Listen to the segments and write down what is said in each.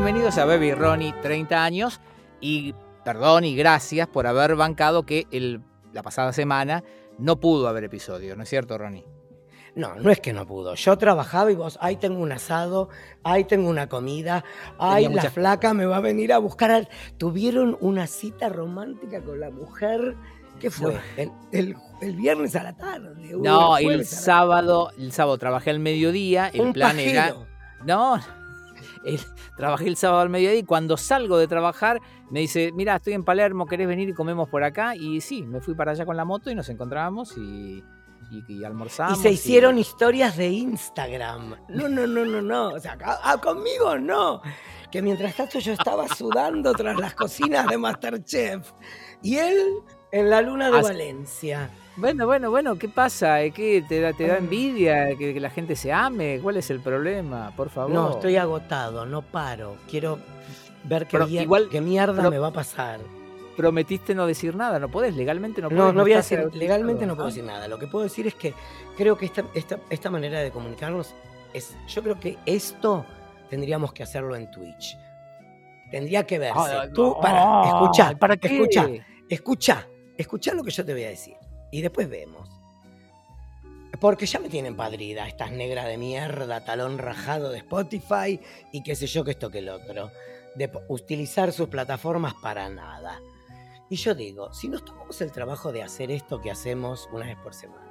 Bienvenidos a Baby Ronnie, 30 años. Y perdón y gracias por haber bancado que el, la pasada semana no pudo haber episodio, ¿no es cierto, Ronnie? No, no es que no pudo. Yo trabajaba y vos, ahí tengo un asado, ahí tengo una comida, ahí la muchas flaca me va a venir a buscar. al- Tuvieron una cita romántica con la mujer. ¿Qué fue? No. El, el- el viernes a la tarde. No, el sábado, el sábado trabajé al mediodía, el Un plan era... pajero. No, el- trabajé el sábado al mediodía y cuando salgo de trabajar me dice, mira, estoy en Palermo, ¿querés venir y comemos por acá? Y sí, me fui para allá con la moto y nos encontrábamos y, y, y Y almorzamos. se hicieron historias de Instagram. No, no, no, no, no. O sea, ah, conmigo no. Que mientras tanto yo estaba sudando tras las cocinas de Masterchef. Y él en la luna de Valencia. Bueno, bueno, bueno, ¿qué pasa? ¿Eh, ¿Qué te da, te da Ah. envidia que, que la gente se ame? ¿Cuál es el problema? Por favor. No, estoy agotado, no paro. Quiero ver qué, Pero igual- qué mierda pero- me va a pasar. Prometiste no decir nada, no podés, legalmente no podés. No, no voy a decir, legalmente no puedo Ah. decir nada. Lo que puedo decir es que creo que esta, esta, esta manera de comunicarnos es. Yo creo que esto tendríamos que hacerlo en Twitch. Tendría que verse. Tú, para, escucha, ¿Para qué? escucha, escucha, escucha lo que yo te voy a decir. Y después vemos. Porque ya me tienen padrida estas negras de mierda, talón rajado de Spotify y qué sé yo que esto que el otro. De utilizar sus plataformas para nada. Y yo digo, si nos tomamos el trabajo de hacer esto que hacemos una vez por semana,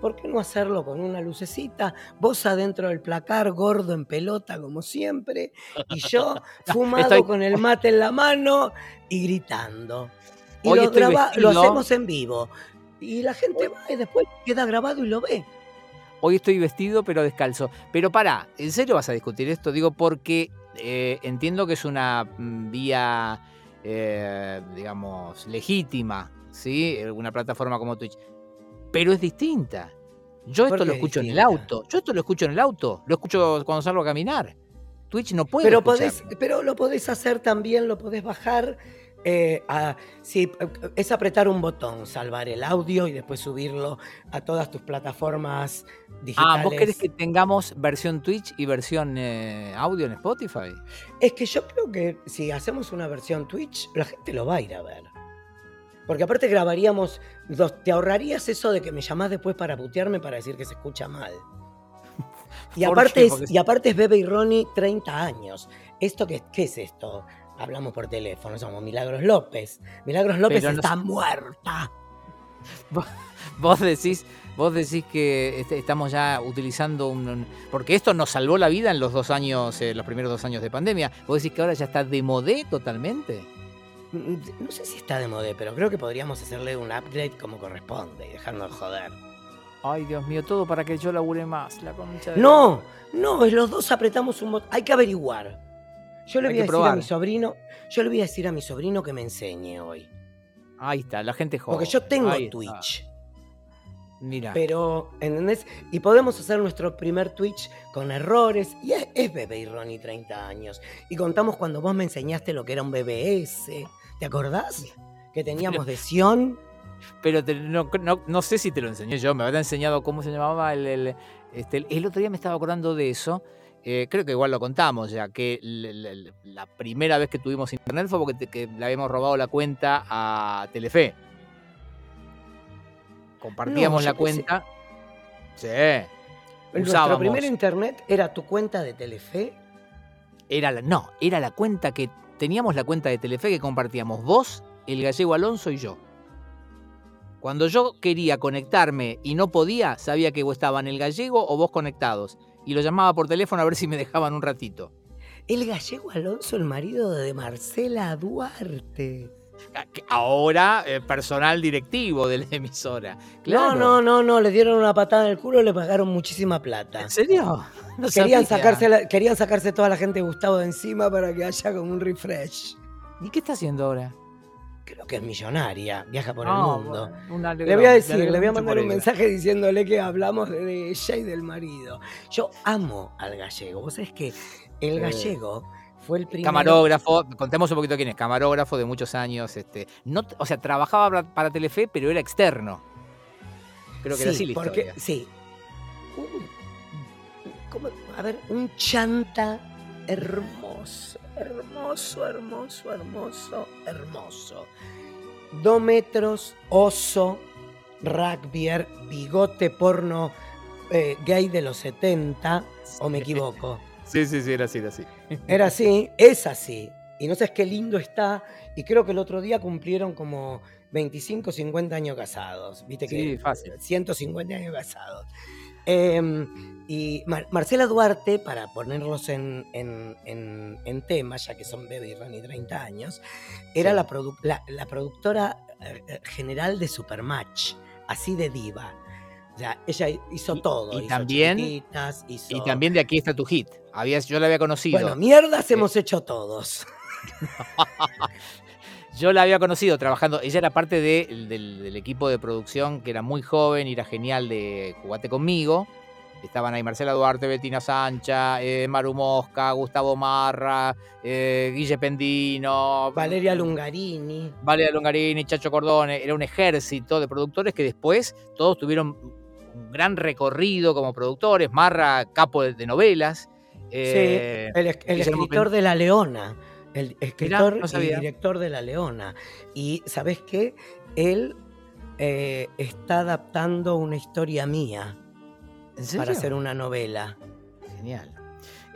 ¿por qué no hacerlo con una lucecita? Vos adentro del placar, gordo en pelota como siempre, y yo fumado Estoy- con el mate en la mano y gritando. Y lo, hacemos en vivo. Y la gente va y después queda grabado y lo ve. Hoy estoy vestido pero descalzo. Pero pará, ¿en serio vas a discutir esto? Digo, porque eh, entiendo que es una mm, vía, eh, digamos, legítima, ¿sí? Una plataforma como Twitch. Pero es distinta. Yo ¿Por esto lo escucho en el auto. Yo esto lo escucho en el auto. Lo escucho cuando salgo a caminar. Twitch no puede. Pero, podés, pero lo podés hacer también, lo podés bajar. Eh, a- sí, es apretar un botón, salvar el audio y después subirlo a todas tus plataformas digitales. Ah, ¿vos querés que tengamos versión Twitch y versión eh, audio en Spotify? Es que yo creo que si hacemos una versión Twitch, la gente lo va a ir a ver. Porque aparte grabaríamos, te ahorrarías eso de que me llamás después para putearme para decir que se escucha mal. Y ¿Por aparte, es, y aparte es Bebe y Ronnie, 30 años. ¿Esto qué, qué es esto? Hablamos por teléfono, somos Milagros López. Milagros López Pero está muerta. Vos decís, vos decís que estamos ya utilizando un, un- porque esto nos salvó la vida en los dos años, eh, los primeros dos años de pandemia. Vos decís que ahora ya está de modé totalmente. Mm, No sé si está de moda, pero creo que podríamos hacerle un upgrade como corresponde y dejarnos de joder. Ay, Dios mío, todo para que yo labure más, la concha de- No, no, los dos apretamos un botón. Hay que averiguar. Yo le voy a decir a mi sobrino, yo le voy a decir a mi sobrino que me enseñe hoy. Ahí está, la gente joven. Porque yo tengo Ahí está. Twitch. Mira, Pero, ¿entendés? Y podemos hacer nuestro primer Twitch con errores. Y es, es bebé y Ronnie 30 años. Y contamos cuando vos me enseñaste lo que era un BBS. ¿Te acordás? Que teníamos de Sion. pero te- no, no- no sé si te lo enseñé yo, me habrá enseñado cómo se llamaba el, el- este, el otro día me estaba acordando de eso. Eh, creo que igual lo contamos ya, que la primera vez que tuvimos internet fue porque te- que le habíamos robado la cuenta a Telefe. Compartíamos No, la pensé- cuenta. Sí. Nuestro primer internet era tu cuenta de Telefe. Era la, no, era la cuenta que teníamos la cuenta de Telefe que compartíamos vos, el gallego Alonso y yo. Cuando yo quería conectarme y no podía, sabía que vos estaban el gallego o vos conectados. Y lo llamaba por teléfono a ver si me dejaban un ratito. El gallego Alonso, el marido de Marcela Duarte. A- que Ahora, eh, personal directivo de la emisora. Claro. No, no, no, no, le dieron una patada en el culo y le pagaron muchísima plata. ¿En serio? No Querían sacarse, la- querían sacarse toda la gente de Gustavo de encima para que haya como un refresh. ¿Y qué está haciendo ahora? Creo que es millonaria, viaja por el Ah, mundo. bueno, Le voy a decir, le voy a mandar un mensaje diciéndole que hablamos de, ella y del marido. Yo amo al gallego. Vos sabés que el Sí. gallego fue el primero. Camarógrafo, contemos un poquito quién es, camarógrafo de muchos años, este, no, o sea, trabajaba para, para Telefe, pero era externo. Creo que era así la porque, historia. Sí. A ver, un chanta hermoso. Hermoso, hermoso, hermoso, hermoso. Dos metros, oso, rugbyer, bigote porno eh, gay de los 70, o me equivoco. Sí, sí, sí, era así, era así. Era así, es así. Y no sabes qué lindo está. Y creo que el otro día cumplieron como 25, 50 años casados. Viste que Sí, fácil. 150 años casados. Em, y Mar- Marcela Duarte, para ponerlos en, en- en- en tema, ya que son Bebe y Rani 30 años, era Sí. la, produ- la- la productora eh, eh, general de Supermatch, así de diva. Ya, ella hizo Y- todo. y hizo también- hizo- Y también de aquí está tu hit. Habías, yo la había conocido. Bueno, mierdas Eh, hemos hecho todos. Yo la había conocido trabajando. Ella era parte de- del, del equipo de producción que era muy joven y era genial de Jugate conmigo. Estaban ahí Marcela Duarte, Bettina Sancha, eh, Maru Mosca, Gustavo Marra, eh, Guille Pendino, Valeria Lungarini. Valeria Longarini, Chacho Cordone. Era un ejército de productores que después todos tuvieron un gran recorrido como productores. Marra, capo de, de novelas. eh, El, el escritor de La Leona. El escritor no y director de La Leona. Y ¿sabes qué? Él eh, está adaptando una historia mía para hacer una novela. Genial.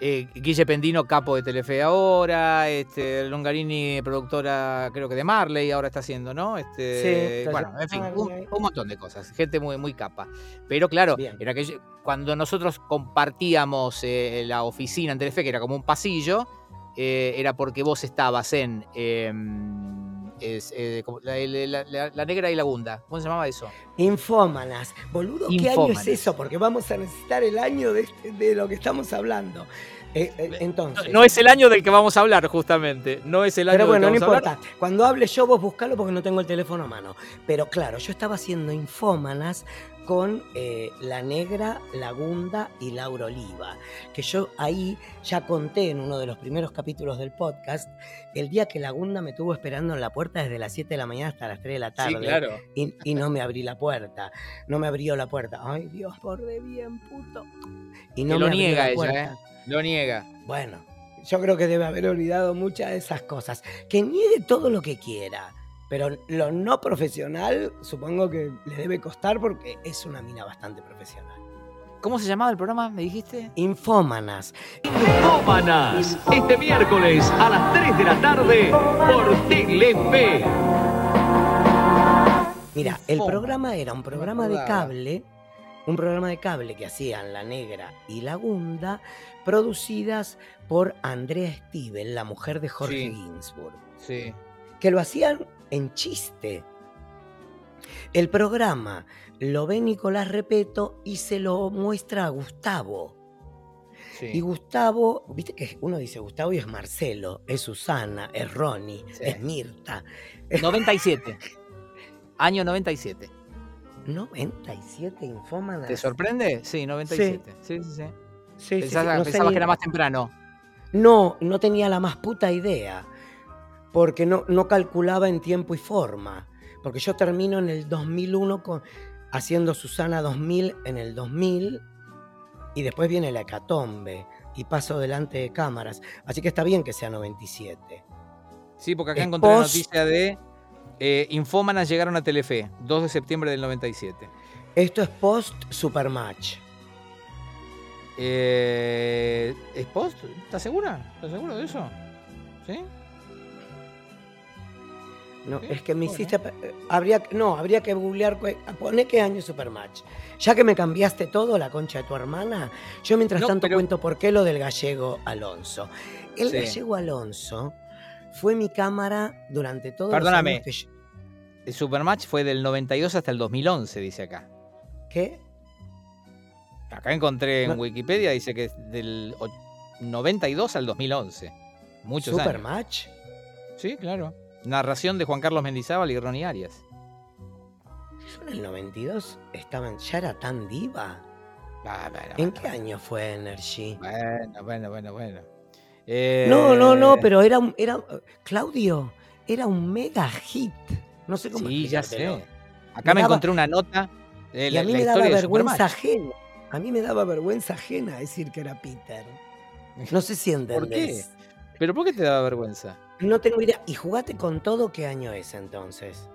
Eh, Guille Pendino, capo de Telefe ahora, este, Longarini, productora creo que de Marley, ahora está haciendo, ¿no? Este, Sí, bueno, en fin, un, montón de cosas, gente muy, muy capa. Pero claro, Bien. era que cuando nosotros compartíamos eh, la oficina en Telefe, que era como un pasillo, eh, era porque vos estabas en em, es, eh, como la, la- la- la negra y la gunda. ¿Cómo se llamaba eso? Infómanas. Boludo, ¿qué año es eso? Porque vamos a necesitar el año de, este- de lo que estamos hablando. Eh, eh, entonces. No es el año del que vamos a hablar, justamente. No es el año Pero bueno, no del que vamos a hablar. importa. Cuando hable yo, vos buscalo porque no tengo el teléfono a mano. Pero claro, yo estaba haciendo infómanas con eh, La Negra, La Gunda y Laura Oliva. Que yo ahí ya conté en uno de los primeros capítulos del podcast el día que La Gunda me tuvo esperando en la puerta desde las 7 de la mañana hasta las 3 de la tarde. Sí, claro. Y, y no me abrí la puerta. No me abrió la puerta. Ay, Dios, por de bien, puto. Y no que lo me abrió niega la ella, puerta. ¿eh? Lo niega. Bueno, yo creo que debe haber olvidado muchas de esas cosas. Que niegue todo lo que quiera. Pero lo no profesional supongo que le debe costar porque es una mina bastante profesional. ¿Cómo se llamaba el programa? ¿Me dijiste? Infómanas. Infómanas, este miércoles a las 3 de la tarde por Telefe. Mira, el programa era un programa de cable, un programa de cable que hacían La Negra y La Gunda, producidas por Andrea Stivel, la mujer de Jorge Sí. Ginsburg. Sí. que lo hacían en chiste. El programa lo ve Nicolás Repeto y se lo muestra a Gustavo. sí. Y Gustavo, viste que uno dice Gustavo y es Marcelo, es Susana, es Ronnie, Sí. es Mirta. 97. Año 97. 97 infómanas. ¿Te sorprende? Sí, 97. Sí, sí, sí. Sí, sí, Pensaba, no pensabas ni- que era más temprano. No, no tenía la más puta idea. Porque no, no calculaba en tiempo y forma. Porque yo termino en el 2001 con, haciendo Susana 2000 en el 2000 y después viene la hecatombe y paso delante de cámaras. Así que está bien que sea 97. Sí, porque acá Es encontré la noticia de eh, Infómanas llegaron a Telefe, 2 de septiembre del 97. Esto es post Supermatch. Eh, ¿Es post? ¿Estás segura? ¿Estás seguro de eso? ¿Sí? No, Sí, es que me hiciste. Habría, no, habría que googlear. Pone qué año Supermatch. Ya que me cambiaste todo, la concha de tu hermana, yo mientras No, tanto pero- cuento por qué lo del gallego Alonso. El Sí. gallego Alonso fue mi cámara durante todo Perdóname. los años que yo- El Supermatch fue del 92 hasta el 2011, dice acá. ¿Qué? Acá encontré en No. Wikipedia, dice que es del o- 92 al 2011. Muchos años. ¿Supermatch? Sí, claro. Narración de Juan Carlos Mendizábal y Ronnie Arias. Yo en el 92 estaba, ya era tan diva. Ah, bueno, ¿En bueno, qué año fue Energy? Bueno, bueno, bueno, bueno. Eh, No, no, no, pero era un. Era, Claudio, era un mega hit. No sé cómo Sí, ya sé. explicártelo. Acá Me me, daba- encontré una nota de Y a mí la me daba vergüenza ajena. A mí me daba vergüenza ajena decir que era Peter. No sé si ¿Por qué? entendés. ¿Pero por qué te daba vergüenza? No tengo idea. ¿Y jugate con todo qué año es entonces?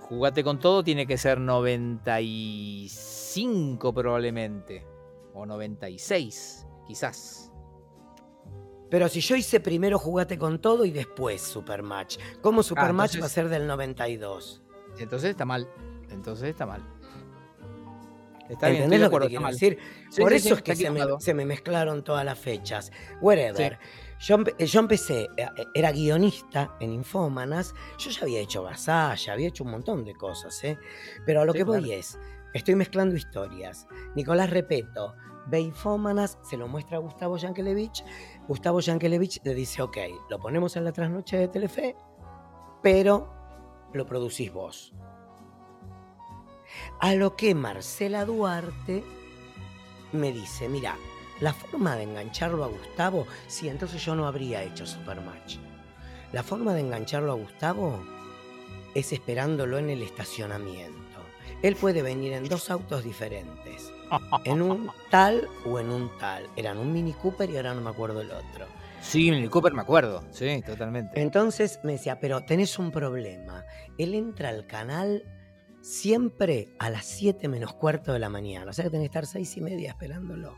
Jugate con todo tiene que ser 95 probablemente. O 96, quizás. Pero si yo hice primero Jugate con todo y después Supermatch, ¿cómo Supermatch va a ser del 92? Entonces está mal. Entonces está mal. Está bien, ¿Entendés de lo que acuerdo, te quiero decir? Sí, Por sí, eso sí, es que se me, equivocado. se me mezclaron todas las fechas. Whatever. Yo, empe- yo empecé, eh, era guionista en Infómanas, yo ya había hecho Gasalla, había hecho un montón de cosas, ¿eh? Pero a lo que voy claro. es, estoy mezclando historias. Nicolás Repeto ve Infómanas, se lo muestra a Gustavo Yankelevich, Gustavo Yankelevich le dice, ok, lo ponemos en la trasnoche de Telefe, pero lo producís vos. A lo que Marcela Duarte me dice, mira, la forma de engancharlo a Gustavo, sí, entonces yo no habría hecho Supermatch. La forma de engancharlo a Gustavo es esperándolo en el estacionamiento. Él puede venir en dos autos diferentes, en un tal o en un tal. Eran un Mini Cooper y ahora no me acuerdo el otro. Sí, el Cooper me acuerdo. Sí, totalmente. Entonces me decía, pero tenés un problema. Él entra al canal siempre a las 7 menos cuarto de la mañana. O sea que tenés que estar seis y media esperándolo.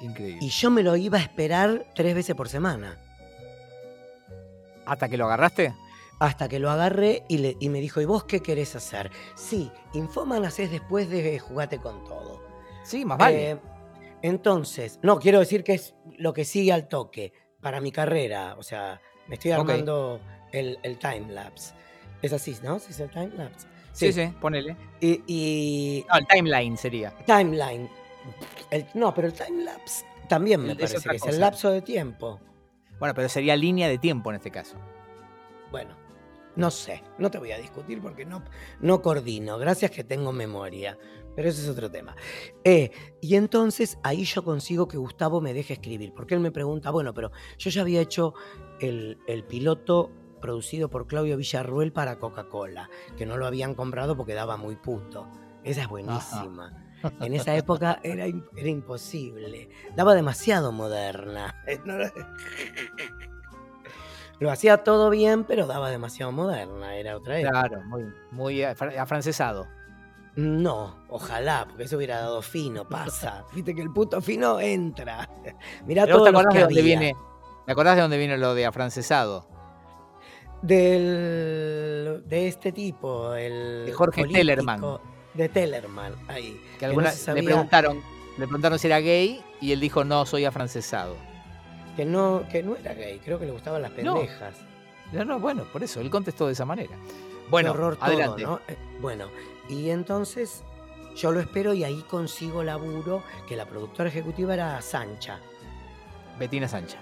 Increíble. Y yo me lo iba a esperar tres veces por semana. ¿Hasta que lo agarraste? Hasta que lo agarré y, le- y me dijo, ¿y vos qué querés hacer? Sí, Infómanas es después de Jugate con todo. Sí, más vale. Eh, entonces, no, quiero decir que es lo que sigue al toque para mi carrera. O sea, me estoy armando el, el timelapse. Es así, ¿no? ¿Se dice el timelapse? sí, sí, ponele. Y, y No, el timeline sería. timeline. El- no, pero el timelapse también me Es parece que es el lapso de tiempo. Bueno, pero sería línea de tiempo en este caso. Bueno, no sé, no te voy a discutir porque no, no coordino. Gracias que tengo memoria, pero ese es otro tema. Eh, y entonces ahí yo consigo que Gustavo me deje escribir, porque él me pregunta, bueno, pero yo ya había hecho el, el piloto producido por Claudio Villarruel para Coca-Cola, que no lo habían comprado porque daba muy puto. Esa es buenísima. En esa época era, era imposible. Daba demasiado moderna. Lo hacía todo bien, pero daba demasiado moderna. Era otra época. Claro, muy, muy afra- afrancesado. No, ojalá, porque eso hubiera dado fino, pasa. Viste que el puto fino entra. Mirá Pero todo te acordás que de dónde había. viene. ¿Te acordás de dónde viene lo de afrancesado? Del, de este tipo, el De Jorge político, Tellerman. De Tellerman, ahí. Que alguna, le preguntaron, le preguntaron si era gay y él dijo no, soy afrancesado. Que no, que no era gay, creo que le gustaban las pendejas. No, no, bueno, por eso, él contestó de esa manera. Bueno, horror todo, adelante. ¿no? Eh, Bueno, y entonces yo lo espero y ahí consigo laburo, que la productora ejecutiva era Sancha, Betina Sancha.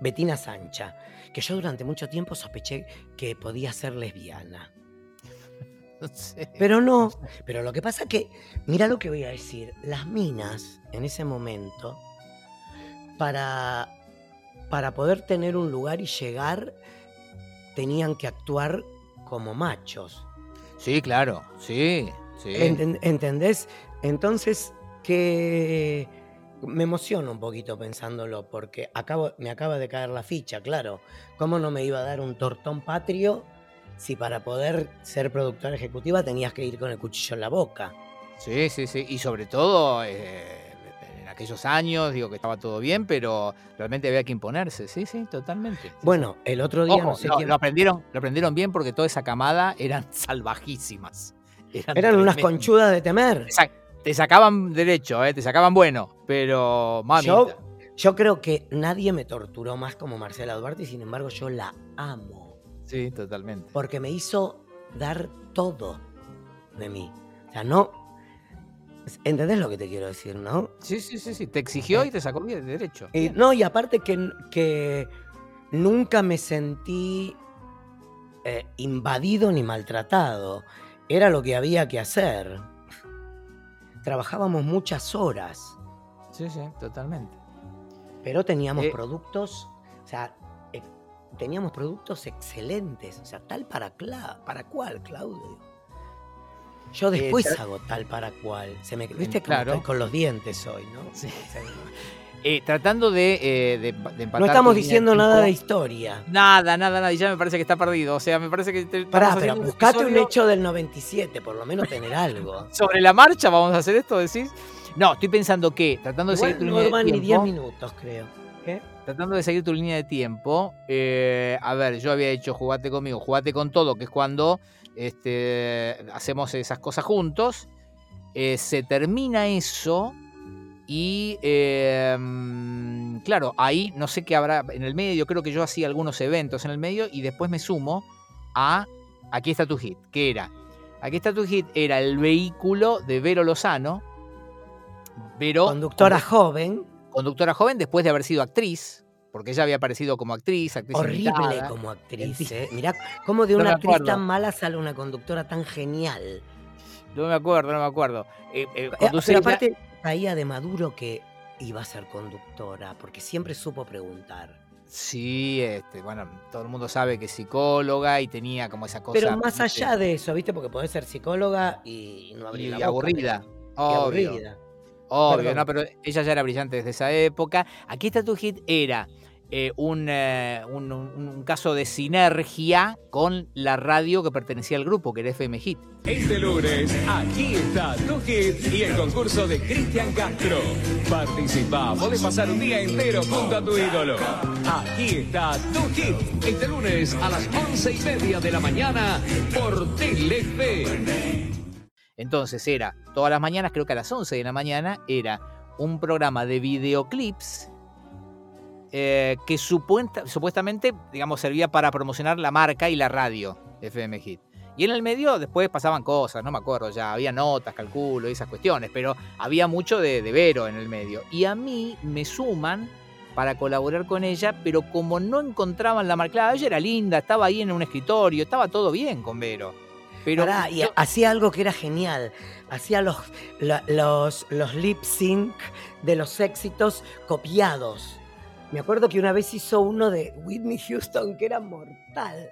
Betina Sancha, que yo durante mucho tiempo sospeché que podía ser lesbiana. Pero no, pero lo que pasa que, mira lo que voy a decir, las minas en ese momento, para, para poder tener un lugar y llegar, tenían que actuar como machos. Sí, claro, sí, sí. Enten- ¿Entendés? Entonces, que me emociono un poquito pensándolo, porque acabo, me acaba de caer la ficha, claro. ¿Cómo no me iba a dar un tortón patrio si para poder ser productora ejecutiva tenías que ir con el cuchillo en la boca? Sí, sí, sí. Y sobre todo eh, aquellos años, digo que estaba todo bien, pero realmente había que imponerse. Sí, sí, totalmente. Bueno, el otro día Ojo, no sé lo, quién. lo aprendieron, lo aprendieron bien porque toda esa camada eran salvajísimas. Eran unas conchudas de temer. Te sacaban derecho, eh, te sacaban bueno, pero mami. Yo, yo creo que nadie me torturó más como Marcela Duarte y sin embargo yo la amo. Sí, totalmente. Porque me hizo dar todo de mí. O sea, no. ¿Entendés lo que te quiero decir, no? Sí, sí, sí, sí. Te exigió y te sacó bien derecho. Y, no, y aparte que, que nunca me sentí eh, invadido ni maltratado. Era lo que había que hacer. Trabajábamos muchas horas, Sí, sí, totalmente. pero teníamos Eh. productos, o sea, eh, teníamos productos excelentes. O sea, tal para, cla- para cual, Claudio. Yo después Eh, ta- hago tal para cual. Se me, ¿Viste claro. estoy con los dientes hoy, no? Sí. Eh, tratando de, eh, de, de empatar No estamos diciendo nada de tiempo. historia. Nada, nada, nada. Y ya me parece que está perdido. O sea, me parece que. te- Pará, pero un buscate un hecho del 97, por lo menos tener algo. Sobre la marcha, vamos a hacer esto, decís. No, estoy pensando que, tratando de seguir tu no línea de ni 10 tiempo. minutos, creo. ¿Qué? Tratando de seguir tu línea de tiempo. eh, a ver, yo había hecho jugate conmigo, jugate con todo, que es cuando este, hacemos esas cosas juntos. eh, se termina eso. Y eh, mm, claro, ahí no sé qué habrá en el medio. Creo que yo hacía algunos eventos en el medio y después me sumo a Aquí está tu hit. que era? Aquí está tu hit. Era el vehículo de Vero Lozano. Vero, Conductora joven, conductora joven después de haber sido actriz, porque ella había aparecido como actriz, actriz horrible invitada. como actriz. ¿eh? Mirá cómo de una actriz tan mala sale una conductora tan genial. No me acuerdo, no me acuerdo. Eh, eh, Eh, pero aparte, caía de Maduro que iba a ser conductora, porque siempre supo preguntar. Sí, este, bueno, todo el mundo sabe que es psicóloga y tenía como esa cosa. Pero más allá de eso, ¿viste? Porque podés ser psicóloga y no abrir y, y aburrida. y Obvio, aburrida. Obvio, Perdón. no, pero ella ya era brillante desde esa época. Aquí está tu hit, era eh, un, eh, un- un- un caso de sinergia con la radio que pertenecía al grupo, que era FM Hit. Este lunes, aquí está tu hit y el concurso de Cristian Castro. Participa, podés pasar un día entero junto a tu ídolo. Aquí está tu hit. Este lunes a las once y media de la mañana por Telefe. Entonces era, todas las mañanas, creo que a las 11 de la mañana, era un programa de videoclips eh, que supuesta- supuestamente, digamos, servía para promocionar la marca y la radio FM Hit. Y en el medio después pasaban cosas, no me acuerdo ya, había notas, calculo y esas cuestiones, pero había mucho de, de Vero en el medio. Y a mí me suman para colaborar con ella, pero como no encontraban la marca, claro, ella era linda, estaba ahí en un escritorio, estaba todo bien con Vero. Pero Pará, y yo- hacía algo que era genial. Hacía los, la- los, los lip sync de los éxitos copiados. Me acuerdo que una vez hizo uno de Whitney Houston que era mortal.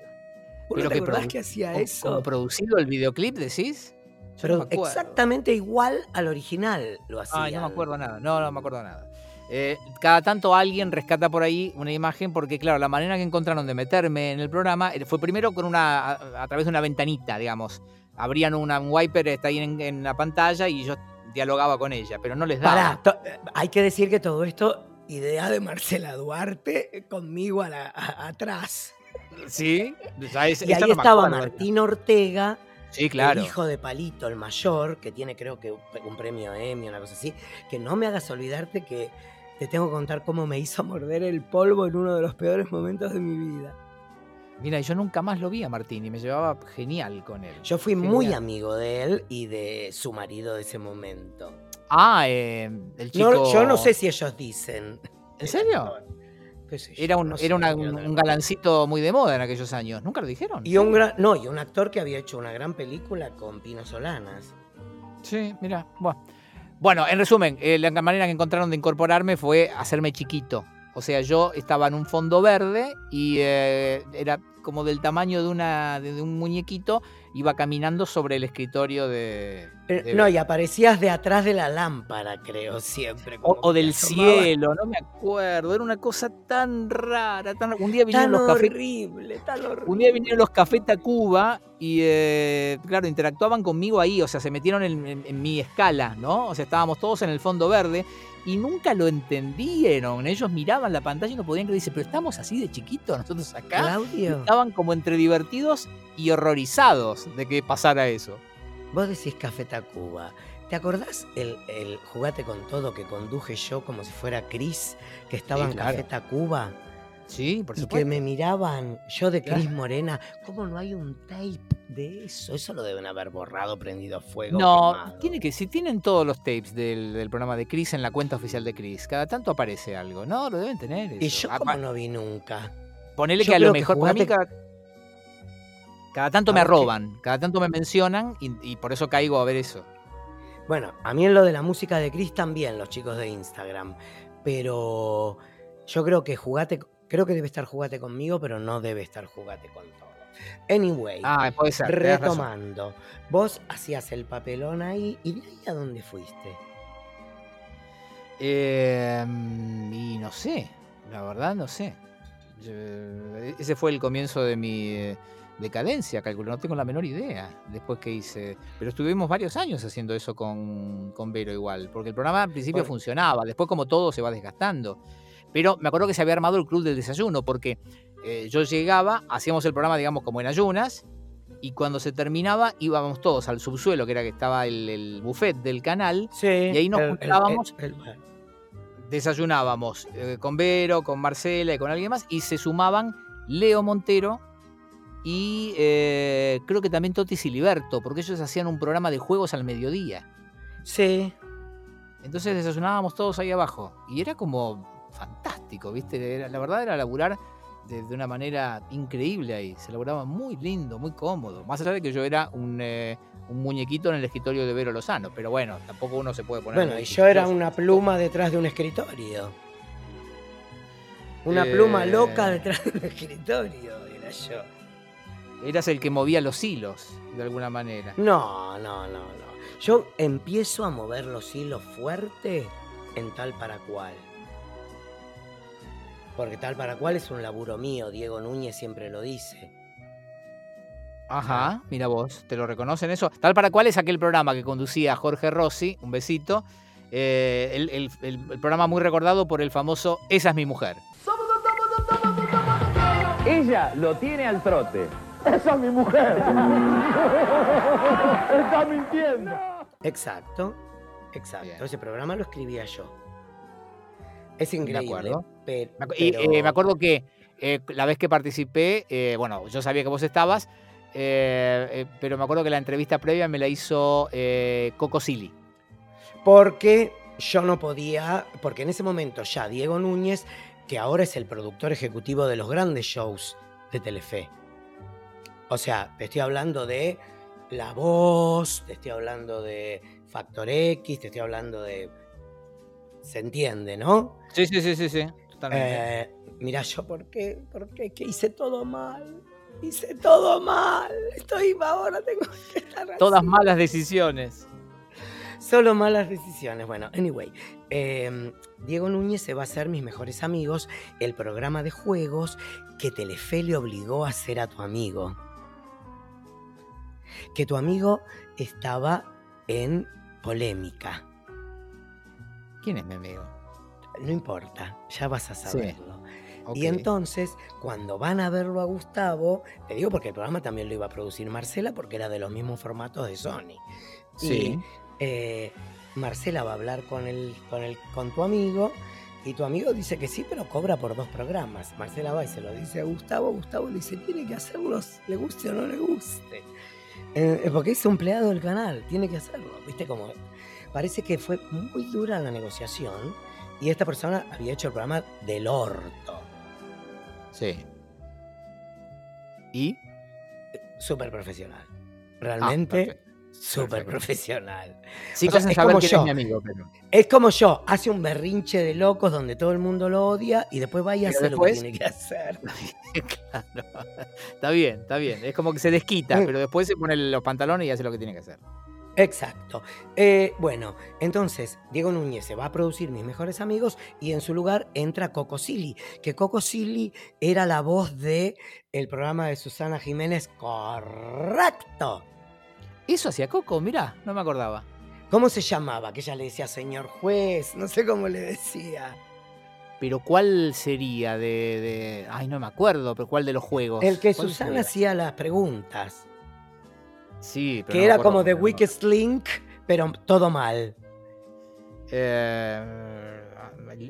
¿Vos Pero te que que hacía ¿Como- eso? producido el videoclip, decís? Yo Pero no exactamente igual al original lo hacía. Ay, no me acuerdo nada. No, no me acuerdo nada. Eh, cada tanto alguien rescata por ahí una imagen porque, claro, la manera que encontraron de meterme en el programa eh, fue primero con una a, a través de una ventanita, digamos. Abrían una, un wiper está ahí en, en la pantalla y yo dialogaba con ella, pero no les daba. Pará, to- hay que decir que todo esto, idea de Marcela Duarte, eh, conmigo a la- a- atrás. Sí, O sea, es- Y ahí no estaba. Martín Ortega, Sí, claro. el hijo de Palito, el mayor, que tiene creo que un premio Emmy, una cosa así, que no me hagas olvidarte que te tengo que contar cómo me hizo morder el polvo en uno de los peores momentos de mi vida. Mira, yo nunca más lo vi a Martín y me llevaba genial con él. Yo fui muy amigo de él y de su marido de ese momento. Ah, eh, el chico. No, yo no sé si ellos dicen. ¿En serio? qué sé yo, Era un, no era una- un, un galancito muy de moda en aquellos años. ¿Nunca lo dijeron? Y un gran, no, y un actor que había hecho una gran película con Pino Solanas. Sí, mira. Bueno. Bueno, en resumen, eh, la manera que encontraron de incorporarme fue hacerme chiquito. O sea, yo estaba en un fondo verde y eh, era como del tamaño de, una, de un muñequito, iba caminando sobre el escritorio de... De- No, y aparecías de atrás de la lámpara, creo, siempre. o, del cielo, no me acuerdo. Era una cosa tan rara. Tan... Un día vinieron Tan los cafés horrible, tan horrible. Un día vinieron los Café Tacuba y, eh, claro, interactuaban conmigo ahí, o sea, se metieron en, en- en mi escala, ¿no? O sea, estábamos todos en el fondo verde y nunca lo entendieron. Ellos miraban la pantalla y no podían creer, dice, pero estamos así de chiquitos nosotros acá. Claudio, Estaban como entre divertidos y horrorizados de que pasara eso. vos decís Café Tacuba. ¿Te acordás el, el Jugate con Todo que conduje yo como si fuera Cris, que estaba Sí, en claro. Café Tacuba? Sí, por Y que supuesto. me miraban, yo de Cris. Morena, ¿cómo no hay un tape de eso? Eso lo deben haber borrado, prendido a fuego. No, quemado. tiene que, si tienen todos los tapes del, del programa de Chris en la cuenta oficial de Chris, cada tanto aparece algo, ¿no? Lo deben tener. Y yo Ah, como no vi nunca. Ponele Yo que a lo mejor, para mí cada, cada tanto me arroban, cada tanto me mencionan y, y por eso caigo a ver eso. Bueno, a mí en lo de la música de Chris también, los chicos de Instagram. Pero yo creo que jugate, creo que debe estar jugate conmigo, pero no debe estar jugate con todo. Anyway, Ah, puede ser. retomando. Vos hacías el papelón ahí y de ahí a dónde fuiste. Eh, y no sé, la verdad no sé. Yo- ese fue el comienzo de mi eh, decadencia, calculo, no tengo la menor idea después que hice. Pero estuvimos varios años haciendo eso con, con Vero igual, porque el programa al principio Bueno. funcionaba, después como todo se va desgastando. Pero me acuerdo que se había armado el club del desayuno, porque eh, yo llegaba, hacíamos el programa, digamos, como en ayunas, y cuando se terminaba íbamos todos al subsuelo, que era que estaba el, el buffet del canal, Sí. Y ahí nos el- juntábamos. el- desayunábamos eh, con Vero, con Marcela y con alguien más, y se sumaban Leo Montero y eh, creo que también Toti Siliberto, porque ellos hacían un programa de juegos al mediodía. sí. Entonces desayunábamos todos ahí abajo. Y era como fantástico, ¿viste? Era- la verdad era laburar de, de una manera increíble ahí. Se laburaba muy lindo, muy cómodo. Más allá de que yo era un, eh, un muñequito en el escritorio de Vero Lozano. Pero bueno, tampoco uno se puede poner. Bueno, y yo era una pluma detrás de un escritorio. Una Eh, pluma loca detrás de un escritorio, era yo. Eras el que movía los hilos, de alguna manera. No, no, no, no. Yo empiezo a mover los hilos fuerte en tal para cual. Porque tal para cual es un laburo mío, Diego Núñez siempre lo dice. Ajá, mira vos, te lo reconocen eso. Tal para cual es aquel programa que conducía Jorge Rossi, un besito. eh, el, el- el- el programa muy recordado por el famoso Esa es mi mujer. Ella lo tiene al trote. Exacto, exacto. Bien. Ese programa lo escribía yo. Es increíble. acuerdo. Me acu- y, pero- eh, me acuerdo que eh, la vez que participé, eh, bueno, yo sabía que vos estabas, pero me acuerdo que la entrevista previa me la hizo Coco Silly. Porque yo no podía, porque en ese momento ya Diego Núñez, que ahora es el productor ejecutivo de los grandes shows de Telefe. O sea, te estoy hablando de La Voz, te estoy hablando de Factor X, te estoy hablando de... ¿Se entiende, no? Sí, sí, sí, sí, sí. Totalmente. Eh, mira, yo por qué, por qué, que hice todo mal. Hice todo mal. Estoy ahora tengo que estar así. Todas malas decisiones. Solo malas decisiones. Bueno, anyway. eh, Diego Núñez se va a hacer Mis Mejores Amigos, el programa de juegos que Telefe le obligó a hacer a tu amigo. Que tu amigo estaba en polémica. ¿Quién es mi amigo? No importa, ya vas a Sí. saberlo. Y entonces, cuando van a verlo a Gustavo, te digo porque el programa también lo iba a producir Marcela porque era de los mismos formatos de Sony. Sí. Y eh, Marcela va a hablar con, el, con, el, con tu amigo y tu amigo dice que sí, pero cobra por dos programas. Marcela va y se lo dice a Gustavo. Gustavo le dice, tiene que hacerlos, le guste o no le guste. Eh, porque es empleado del canal, tiene que hacerlo. ¿Viste cómo? Parece que fue muy dura la negociación y esta persona había hecho el programa del orto. Sí. ¿Y? Súper profesional. Ah, Realmente perfecto. súper profesional. Sí, O sea, sin es como yo. es mi amigo, pero. Es como yo, hace un berrinche de locos donde todo el mundo lo odia y después va y hace lo que tiene que hacer. claro. Está bien, está bien. Es como que se desquita, Mm. pero después se pone los pantalones y hace lo que tiene que hacer. Exacto. Eh, bueno, entonces Diego Núñez se va a producir Mis Mejores Amigos y en su lugar entra Coco Silly, que Coco Silly era la voz de el programa de Susana Jiménez, correcto. Eso hacía Coco, mirá, no me acordaba. ¿Cómo se llamaba? Que ella le decía señor juez, no sé cómo le decía. Pero ¿cuál sería de, de- Ay, no me acuerdo, pero ¿cuál de los juegos? El que ¿Cuál Susana hacía las preguntas, Sí, pero que no era como The Weakest Link, pero todo mal. Eh,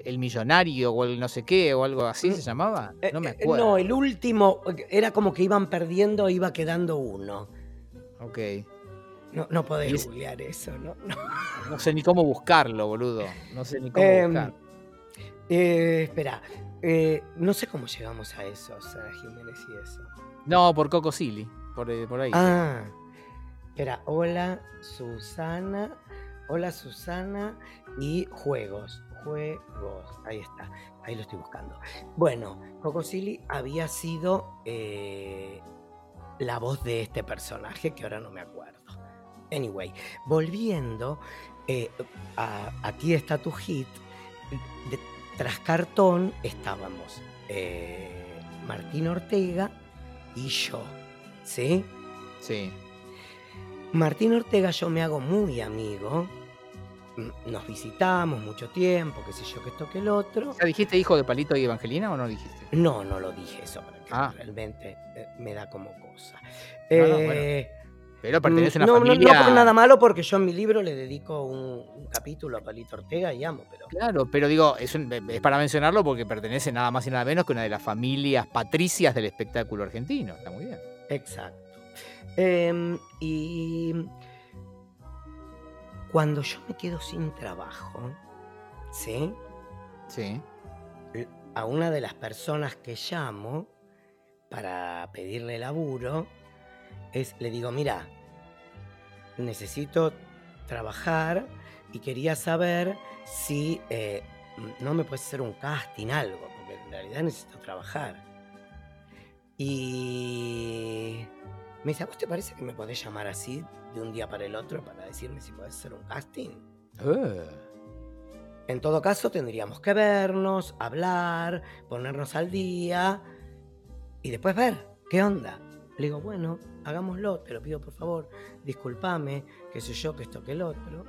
el, millonario o el no sé qué o algo así se llamaba. No me Eh, eh, acuerdo. No, el último era como que iban perdiendo, iba quedando uno. Ok. No, no podés es- googlear eso, ¿no? no. No sé ni cómo buscarlo, boludo. No sé ni cómo Em, buscar. Eh, espera, eh, no sé cómo llegamos a eso, Sara Jiménez y eso. No, por Coco Silly. Por, eh, por ahí. Ah, espera, hola Susana, hola Susana y juegos, juegos, ahí está, ahí lo estoy buscando. Bueno, Coco Silly había sido eh, la voz de este personaje que ahora no me acuerdo. Anyway, volviendo, eh, a Aquí está tu hit, de- tras cartón estábamos eh, Martín Ortega y yo, ¿sí? Sí. Martín Ortega yo me hago muy amigo, nos visitamos mucho tiempo, qué sé yo, que esto que el otro. ¿Ya dijiste hijo de Palito y Evangelina o no dijiste? No, no lo dije eso, porque Ah. realmente eh, me da como cosa. No, no, Eh, Pero pertenece a una no, no- familia. no por nada malo, porque yo en mi libro le dedico un, un capítulo a Palito Ortega y amo, pero... Claro, pero digo, es, un- es para mencionarlo porque pertenece nada más y nada menos que una de las familias patricias del espectáculo argentino. Está muy bien. Exacto. Em, y cuando yo me quedo sin trabajo, ¿sí? Sí. A una de las personas que llamo para pedirle laburo, es, le digo, mira, necesito trabajar y quería saber si eh, no me puedes hacer un casting, algo, porque en realidad necesito trabajar. Y me dice, ¿a vos te parece que me podés llamar así de un día para el otro para decirme si podés hacer un casting? Eh, En todo caso, tendríamos que vernos, hablar, ponernos al día y después ver qué onda. Le digo, bueno, hagámoslo, te lo pido por favor, discúlpame, qué sé yo, que esto, que el otro.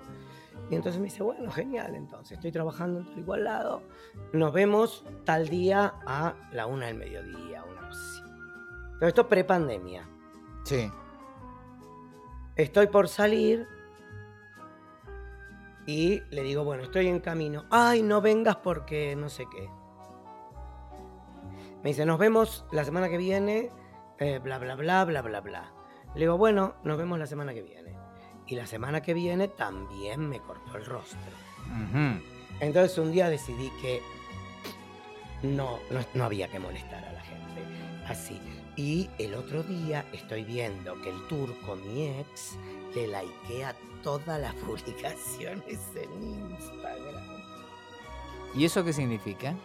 Y entonces me dice, bueno, genial, entonces estoy trabajando en tal igual lado, nos vemos tal día a la una del mediodía, una cosa así. Pero esto pre-pandemia. Sí. Estoy por salir y le digo, bueno, estoy en camino. Ay, no vengas porque no sé qué. Me dice, nos vemos la semana que viene, eh, bla, bla, bla, bla, bla, bla. Le digo, bueno, nos vemos la semana que viene. Y la semana que viene también me cortó el rostro. Entonces un día decidí que no, no, no había que molestar a la gente. Así. Y el otro día estoy viendo que el turco, mi ex, le likea todas las publicaciones en Instagram. ¿Y eso qué significa?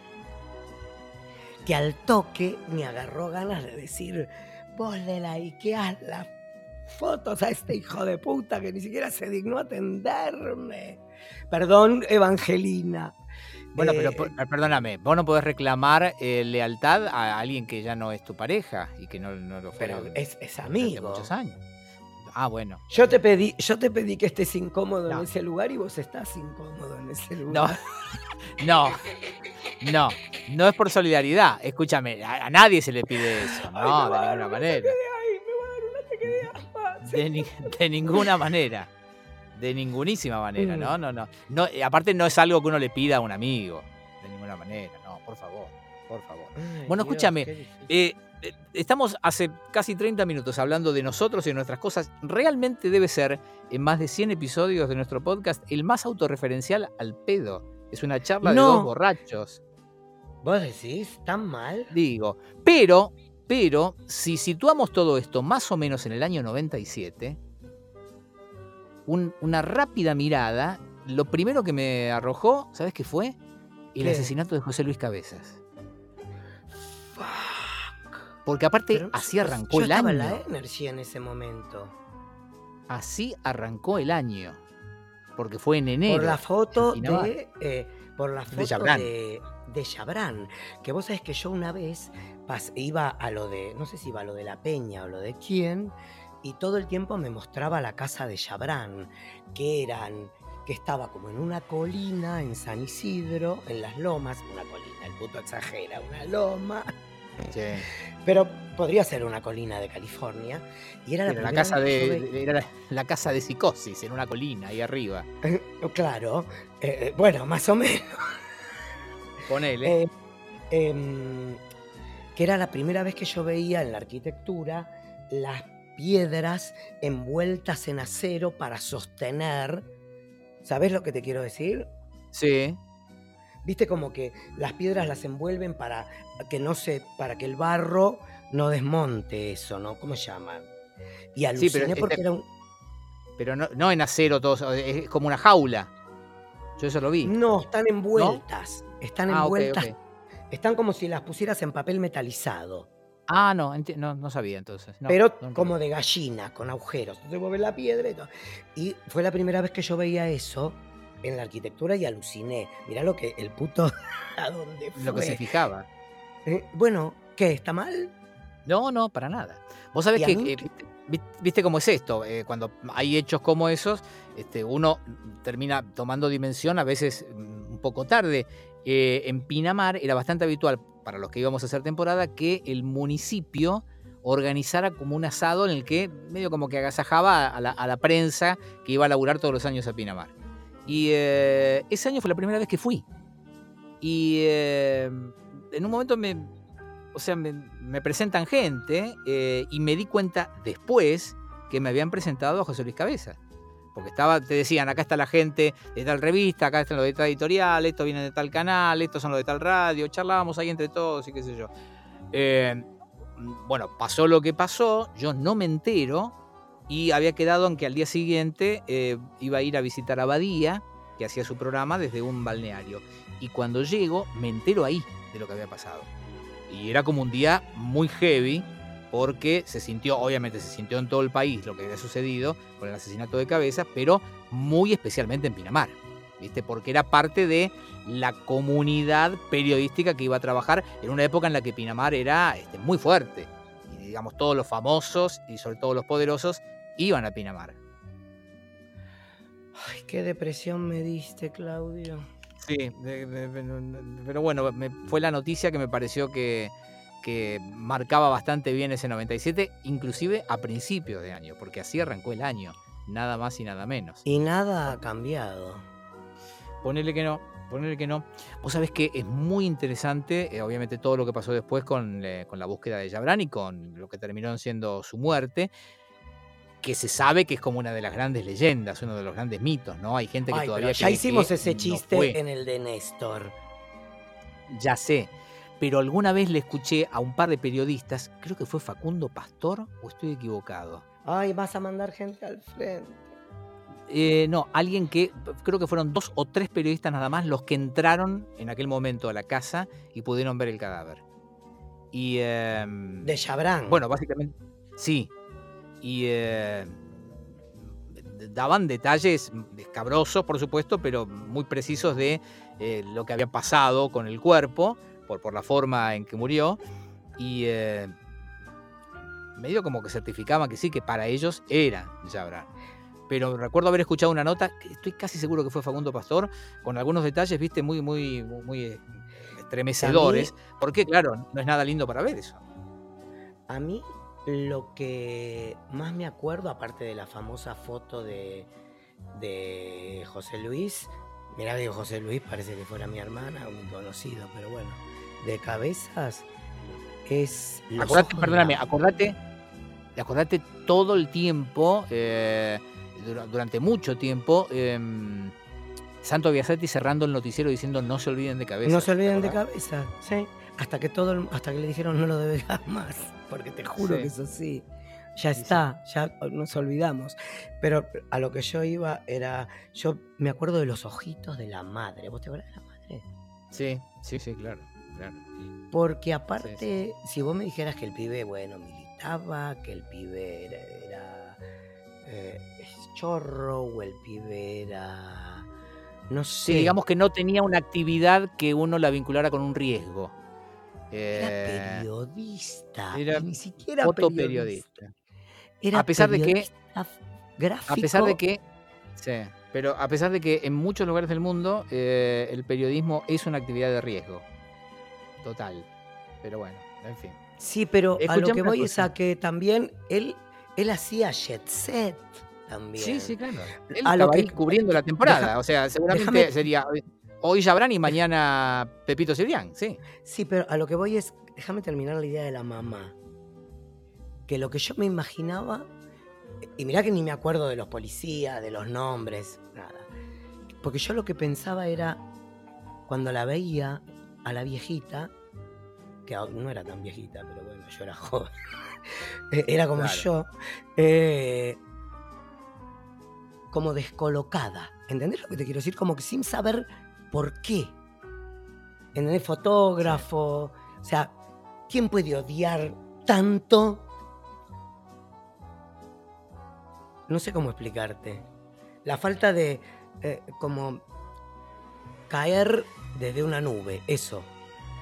Que al toque me agarró ganas de decir, vos le likeás las fotos a este hijo de puta que ni siquiera se dignó atenderme. Perdón, Evangelina. Bueno, pero Eh, por- perdóname, vos no podés reclamar eh, lealtad a alguien que ya no es tu pareja y que no, no lo fue Pero es, es amigo. muchos años. Ah, bueno. Yo te pedí, yo te pedí que estés incómodo No. en ese lugar y vos estás incómodo en ese No, lugar. no, no, no es por solidaridad. Escúchame, a, a nadie se le pide eso, no, de ninguna un manera. ni- de ninguna manera. De ningunísima manera, Mm. no, no, no. no eh, aparte no es algo que uno le pida a un amigo. De ninguna manera, no, por favor, por favor. Ay, Bueno, Dios, escúchame. Eh, eh, estamos hace casi 30 minutos hablando de nosotros y de nuestras cosas. Realmente debe ser, en más de 100 episodios de nuestro podcast, el más autorreferencial al pedo. Es una charla de dos borrachos, ¿Vos decís tan mal? digo. Pero, pero, si situamos todo esto más o menos en el año 97, un- una rápida mirada, lo primero que me arrojó, ¿sabes qué fue? El ¿Qué? asesinato de José Luis Cabezas. Porque aparte, Pero así arrancó yo el año. la energía en ese momento. Así arrancó el año. Porque fue en enero. Por la foto de. eh, por la foto de, de Chabrán. Que vos sabés que yo una vez pas- iba a lo de. No sé si iba a lo de la Peña o lo de quién. Y todo el tiempo me mostraba la casa de Chabrán. Que eran. Que estaba como en una colina en San Isidro, en las lomas. Una colina, el puto exagera, una loma. Sí. Pero podría ser una colina de California. Y era la, la primera casa de, era la, la casa de psicosis en una colina ahí arriba. Claro, eh, bueno, más o menos. Ponele. Eh, em, que era la primera vez que yo veía en la arquitectura las piedras envueltas en acero para sostener. ¿Sabes lo que te quiero decir? sí. Viste como que las piedras las envuelven para que no se, para que el barro no desmonte eso, ¿no? ¿Cómo se llaman? Y aluciné pero este- porque era un. Pero no, no en acero todo, es como una jaula. Yo eso lo vi. No, están envueltas. Están ah, envueltas. Están como si las pusieras en papel metalizado. Ah, no, no, no sabía entonces. no, pero no, como de gallina, con agujeros. Entonces ves la piedra y todo. Y fue la primera vez que yo veía eso. en la arquitectura y aluciné. Mirá lo que el puto a dónde fue. Lo que se fijaba. Eh, bueno, ¿qué? ¿Está mal? No, no, para nada. Vos sabés ¿Y a que, eh, viste, viste cómo es esto, eh, cuando hay hechos como esos, este, uno termina tomando dimensión a veces mm, un poco tarde. En Pinamar era bastante habitual, para los que íbamos a hacer temporada, que el municipio organizara como un asado en el que medio como que agasajaba a la, prensa que iba a laburar todos los años a Pinamar. Y eh, ese año fue la primera vez que fui. Y eh, en un momento me, o sea, me, me presentan gente eh, y me di cuenta después que me habían presentado a José Luis Cabeza. Porque estaba, te decían, acá está la gente de tal revista, acá están los de tal editorial, estos vienen de tal canal, estos son los de tal radio, charlábamos ahí entre todos y qué sé yo. Eh, bueno, pasó lo que pasó, yo no me entero y había quedado en que al día siguiente eh, iba a ir a visitar a Badía, que hacía su programa desde un balneario. Y cuando llego, me entero ahí de lo que había pasado. Y era como un día muy heavy, porque se sintió, obviamente se sintió en todo el país lo que había sucedido con el asesinato de cabeza, pero muy especialmente en Pinamar, ¿viste? Porque era parte de la comunidad periodística que iba a trabajar en una época en la que Pinamar era este, muy fuerte. Y digamos, todos los famosos y sobre todo los poderosos iban a Pinamar. Ay, qué depresión me diste, Claudio. Sí, de- de- de- pero bueno, me- fue la noticia que me pareció que, que marcaba bastante bien ese 97, inclusive a principios de año, porque así arrancó el año, nada más y nada menos. Y nada ha cambiado. Ponele que no, ponele que no. Vos sabés que es muy interesante, eh, obviamente, todo lo que pasó después con, eh, con la búsqueda de Jabran y con lo que terminó siendo su muerte, que se sabe que es como una de las grandes leyendas, uno de los grandes mitos, ¿no? Hay gente que Ay, todavía ya cree hicimos que ese chiste en el de Néstor. Ya sé. Pero alguna vez le escuché a un par de periodistas, creo que fue Facundo Pastor, o estoy equivocado. Ay, vas a mandar gente al frente. Eh, no, alguien que creo que fueron dos o tres periodistas nada más los que entraron en aquel momento a la casa y pudieron ver el cadáver. Y em, De Chabran. bueno, básicamente sí. Y eh, daban detalles escabrosos, por supuesto, pero muy precisos de eh, lo que había pasado con el cuerpo, por, por la forma en que murió. Y eh, medio como que certificaban que sí, que para ellos era Jabran. Pero recuerdo haber escuchado una nota, que estoy casi seguro que fue Facundo Pastor, con algunos detalles, viste, muy, muy, muy eh, estremecedores. Porque, claro, no es nada lindo para ver eso. A mí lo que más me acuerdo, aparte de la famosa foto de, de José Luis, mirá, digo José Luis, parece que fuera mi hermana o mi conocido, pero bueno, de cabezas es... Acordate, perdóname, acordate, acordate todo el tiempo, eh, dura- durante mucho tiempo, em, Santo Biasetti cerrando el noticiero diciendo no se olviden de cabeza. No se olviden de cabeza, sí. Hasta que todo, el- hasta que le dijeron no lo debes más, porque te juro Sí. que eso sí. Ya está, ya nos olvidamos. Pero a lo que yo iba era, yo me acuerdo de los ojitos de la madre. ¿Vos te acuerdas de la madre? Sí, sí, sí, claro. claro. Porque aparte, si vos me dijeras que el pibe, bueno, militaba, que el pibe era, era, eh, chorro, o el pibe era, no sé, Sí, digamos que no tenía una actividad que uno la vinculara con un riesgo. era Eh, periodista, era ni siquiera fotoperiodista. Era A pesar de que- gráfico. A pesar de que. Sí, pero a pesar de que en muchos lugares del mundo eh, el periodismo es una actividad de riesgo. Total. Pero bueno, en fin. Sí, pero a lo que voy es a que también él, él hacía jet set también. Sí, sí, claro. Él A lo estaba ahí que- cubriendo la temporada. deja- o sea, seguramente déjame- sería hoy- Jabran y mañana Pepito Cibrián, sí. Sí, pero a lo que voy es, déjame terminar la idea de la mamá. Que lo que yo me imaginaba, y mirá que ni me acuerdo de los policías, de los nombres, nada. Porque yo lo que pensaba era, cuando la veía a la viejita, que no era tan viejita, pero bueno, yo era joven, era como Claro. yo, eh, como descolocada. ¿Entendés lo que te quiero decir? Como que sin saber por qué. ¿Entendés? Fotógrafo. O sea, ¿quién puede odiar tanto? No sé cómo explicarte. La falta de. eh, como caer desde una nube, eso.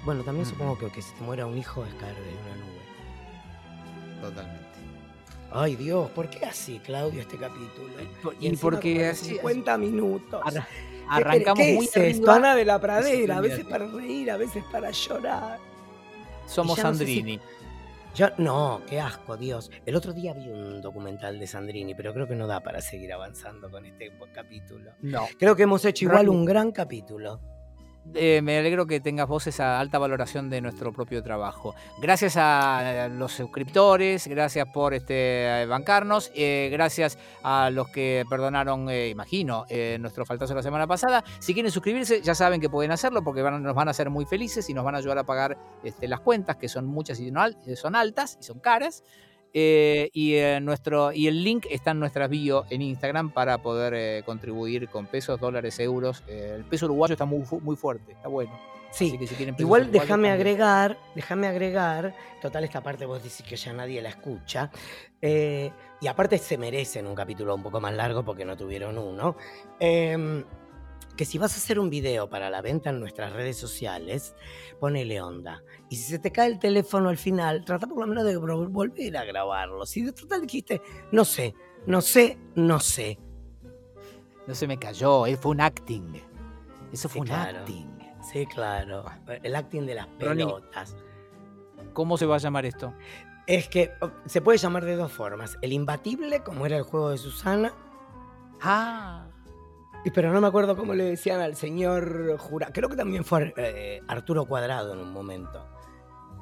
Bueno, también supongo que que si te muera un hijo es caer desde una nube. Totalmente. Ay Dios, ¿por qué así, Claudio, este capítulo? Y, encima porque así 50 minutos. arra- ¿Qué arrancamos querés? muy ¿Qué es esto? Ana de la Pradera, a veces para reír, a veces para llorar. somos ya no sé si- Sandrini. Yo, no, qué asco, Dios. El otro día vi un documental de Sandrini, pero creo que no da para seguir avanzando con este capítulo. No. Creo que hemos hecho igual un gran capítulo. Eh, me alegro que tengas vos esa alta valoración de nuestro propio trabajo. Gracias a los suscriptores, gracias por este bancarnos, eh, gracias a los que perdonaron, eh, imagino, eh, nuestro faltazo la semana pasada. Si quieren suscribirse, ya saben que pueden hacerlo porque nos van a hacer muy felices y nos van a ayudar a pagar este, las cuentas, que son muchas y son altas y son caras. Eh, y, eh, nuestro, y el link está en nuestras bio en Instagram para poder eh, contribuir con pesos, dólares, euros. El peso uruguayo está muy, muy fuerte, está bueno. Sí, Así que si quieren Igual déjame agregar, déjame agregar, total esta parte vos decís que ya nadie la escucha, y aparte se merecen un capítulo un poco más largo porque no tuvieron uno, em, que si vas a hacer un video para la venta en nuestras redes sociales, ponele onda. Y si se te cae el teléfono al final, trata por lo menos de vol- volver a grabarlo. Si de total dijiste, no sé, no sé, no sé. No se me cayó, eh, fue un acting. Eso fue Sí, un claro. acting. Sí, claro. El acting de las Ronnie. pelotas. ¿Cómo se va a llamar esto? Es que oh, se puede llamar de dos formas. El imbatible, como era el juego de Susana, Ah, pero no me acuerdo cómo le decían al señor Jura. Creo que también fue eh, Arturo Cuadrado en un momento.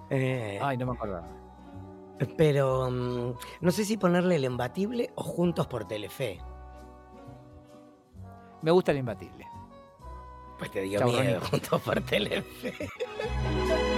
Eh, ay, no me acordaba. pero mm, no sé si ponerle el imbatible o juntos por Telefe. Me gusta el imbatible. Pues te dio Chau, miedo, Ronnie. juntos por Telefe.